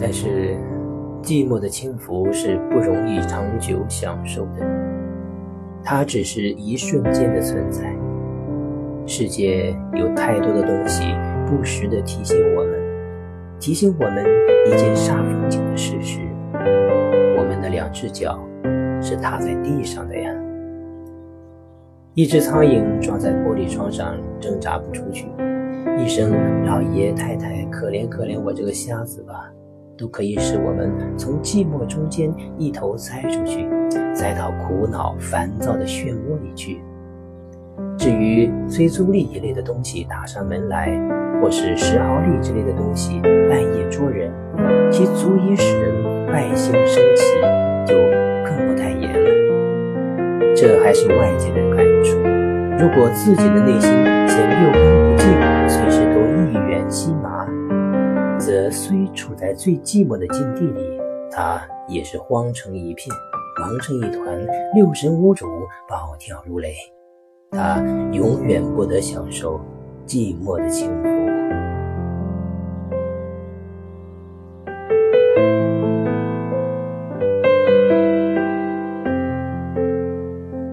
但是，寂寞的轻浮是不容易长久享受的，它只是一瞬间的存在。世界有太多的东西不时地提醒我们，提醒我们一件煞风景的事实：我们的两只脚是踏在地上的呀。一只苍蝇撞在玻璃窗上，挣扎不出去，一声“老爷太太，可怜可怜我这个瞎子吧”。都可以使我们从寂寞中间一头栽出去，栽到苦恼烦躁的漩涡里去。至于催租力一类的东西打上门来，或是石毫力之类的东西半夜捉人，其足以使人败兴生气，就更不太言了。这还是外界的感触。如果自己的内心显六则虽处在最寂寞的境地里，他也是慌成一片，忙成一团，六神无主，暴跳如雷。他永远不得享受寂寞的幸福。